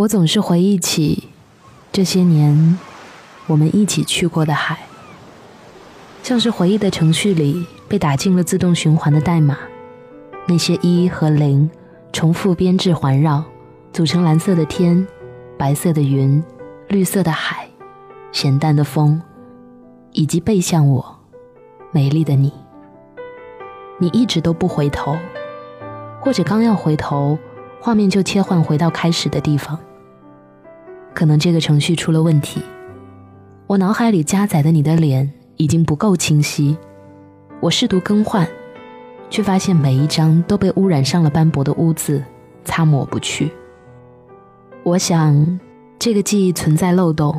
我总是回忆起这些年我们一起去过的海，像是回忆的程序里被打进了自动循环的代码，那些一和零重复编制环绕，组成蓝色的天、白色的云、绿色的海、咸淡的风，以及背向我美丽的你。你一直都不回头，或者刚要回头，画面就切换回到开始的地方。可能这个程序出了问题，我脑海里加载的你的脸已经不够清晰。我试图更换，却发现每一张都被污染上了斑驳的污渍，擦抹不去。我想，这个记忆存在漏洞，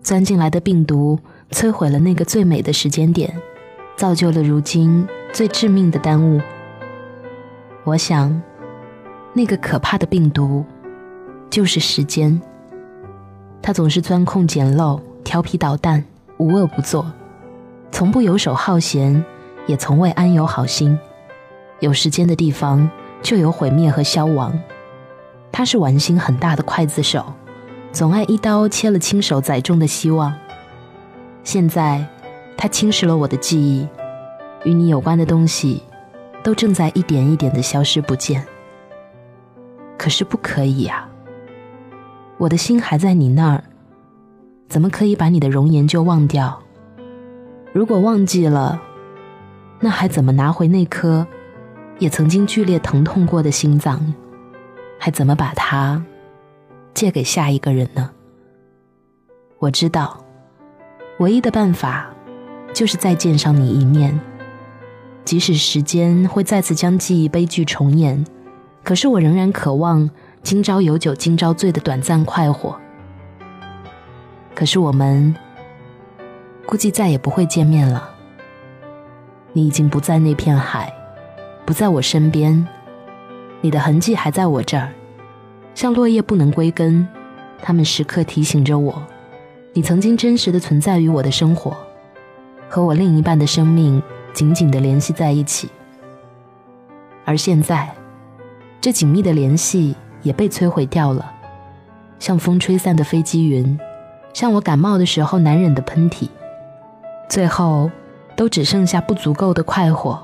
钻进来的病毒摧毁了那个最美的时间点，造就了如今最致命的耽误。我想，那个可怕的病毒，就是时间。他总是钻空捡漏、调皮捣蛋、无恶不作，从不游手好闲，也从未安有好心。有时间的地方就有毁灭和消亡。他是玩心很大的刽子手，总爱一刀切了亲手载重的希望。现在，他侵蚀了我的记忆，与你有关的东西都正在一点一点的消失不见。可是不可以呀！我的心还在你那儿，怎么可以把你的容颜就忘掉？如果忘记了，那还怎么拿回那颗也曾经剧烈疼痛过的心脏？还怎么把它借给下一个人呢？我知道，唯一的办法就是再见上你一面，即使时间会再次将记忆悲剧重演，可是我仍然渴望。今朝有酒今朝醉的短暂快活，可是我们估计再也不会见面了。你已经不在那片海，不在我身边，你的痕迹还在我这儿，像落叶不能归根，他们时刻提醒着我，你曾经真实的存在于我的生活，和我另一半的生命紧紧的联系在一起。而现在，这紧密的联系。也被摧毁掉了，像风吹散的飞机云，像我感冒的时候难忍的喷嚏，最后都只剩下不足够的快活，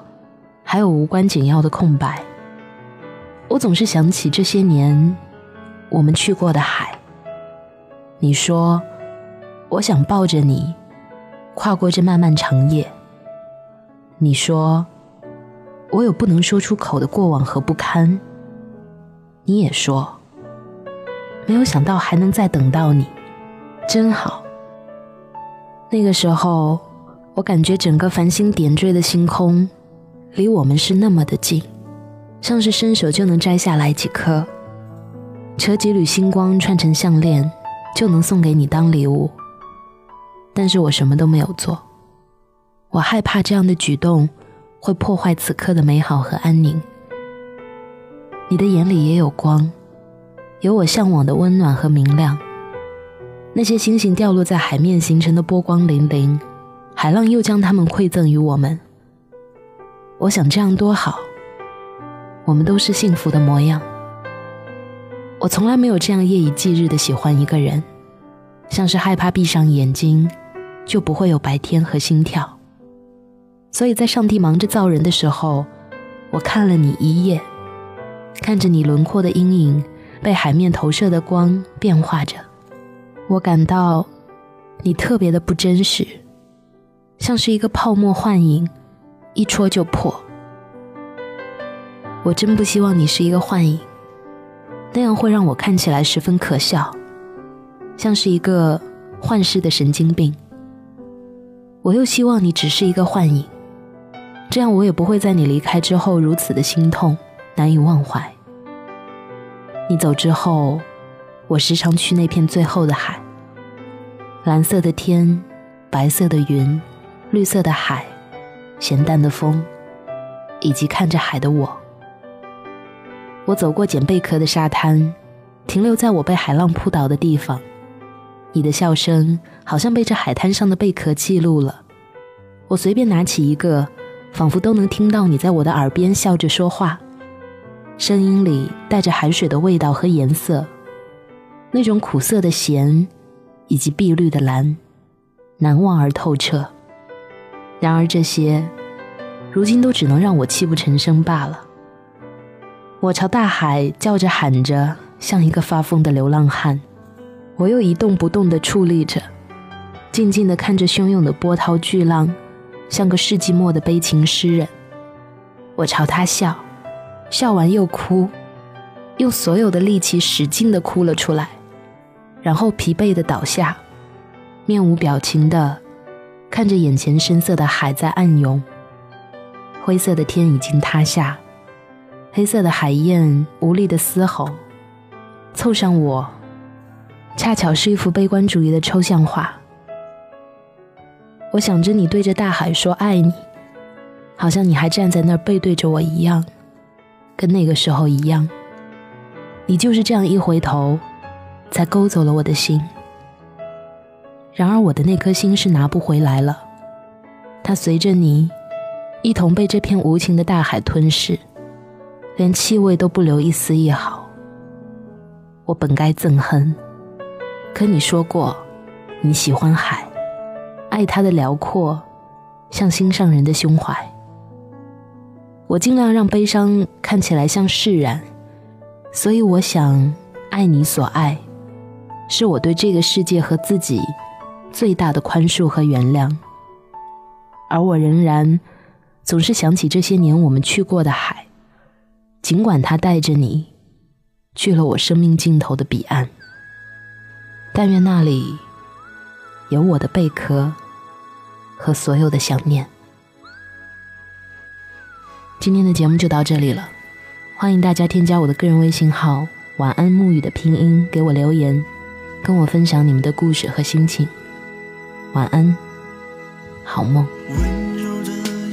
还有无关紧要的空白。我总是想起这些年我们去过的海。你说，我想抱着你，跨过这漫漫长夜。你说，我有不能说出口的过往和不堪。你也说，没有想到还能再等到你，真好。那个时候，我感觉整个繁星点缀的星空，离我们是那么的近，像是伸手就能摘下来几颗，扯几缕星光串成项链，就能送给你当礼物。但是我什么都没有做，我害怕这样的举动会破坏此刻的美好和安宁。你的眼里也有光，有我向往的温暖和明亮。那些星星掉落在海面形成的波光粼粼，海浪又将它们馈赠于我们。我想这样多好，我们都是幸福的模样。我从来没有这样夜以继日的喜欢一个人，像是害怕闭上眼睛就不会有白天和心跳。所以在上帝忙着造人的时候，我看了你一夜。看着你轮廓的阴影被海面投射的光变化着，我感到你特别的不真实，像是一个泡沫幻影，一戳就破。我真不希望你是一个幻影，那样会让我看起来十分可笑，像是一个幻视的神经病。我又希望你只是一个幻影，这样我也不会在你离开之后如此的心痛。难以忘怀。你走之后，我时常去那片最后的海，蓝色的天，白色的云，绿色的海，咸淡的风，以及看着海的我。我走过捡贝壳的沙滩，停留在我被海浪扑倒的地方。你的笑声好像被这海滩上的贝壳记录了。我随便拿起一个，仿佛都能听到你在我的耳边笑着说话。声音里带着海水的味道和颜色，那种苦涩的咸，以及碧绿的蓝，难忘而透彻。然而这些，如今都只能让我泣不成声罢了。我朝大海叫着喊着，像一个发疯的流浪汉。我又一动不动地矗立着，静静地看着汹涌的波涛巨浪，像个世纪末的悲情诗人。我朝他笑，笑完又哭，用所有的力气使劲地哭了出来。然后疲惫的倒下，面无表情的看着眼前深色的海在暗涌，灰色的天已经塌下，黑色的海燕无力的嘶吼，凑上我，恰巧是一幅悲观主义的抽象画。我想着你对着大海说爱你，好像你还站在那儿背对着我一样，跟那个时候一样。你就是这样一回头。才勾走了我的心。然而，我的那颗心是拿不回来了，它随着你一同被这片无情的大海吞噬，连气味都不留一丝一毫。我本该憎恨，可你说过你喜欢海，爱它的辽阔，像心上人的胸怀。我尽量让悲伤看起来像释然，所以我想爱你所爱。是我对这个世界和自己最大的宽恕和原谅，而我仍然总是想起这些年我们去过的海，尽管它带着你去了我生命尽头的彼岸。但愿那里有我的贝壳和所有的想念。今天的节目就到这里了，欢迎大家添加我的个人微信号“晚安沐雨”的拼音给我留言。跟我分享你们的故事和心情。晚安，好梦。温柔的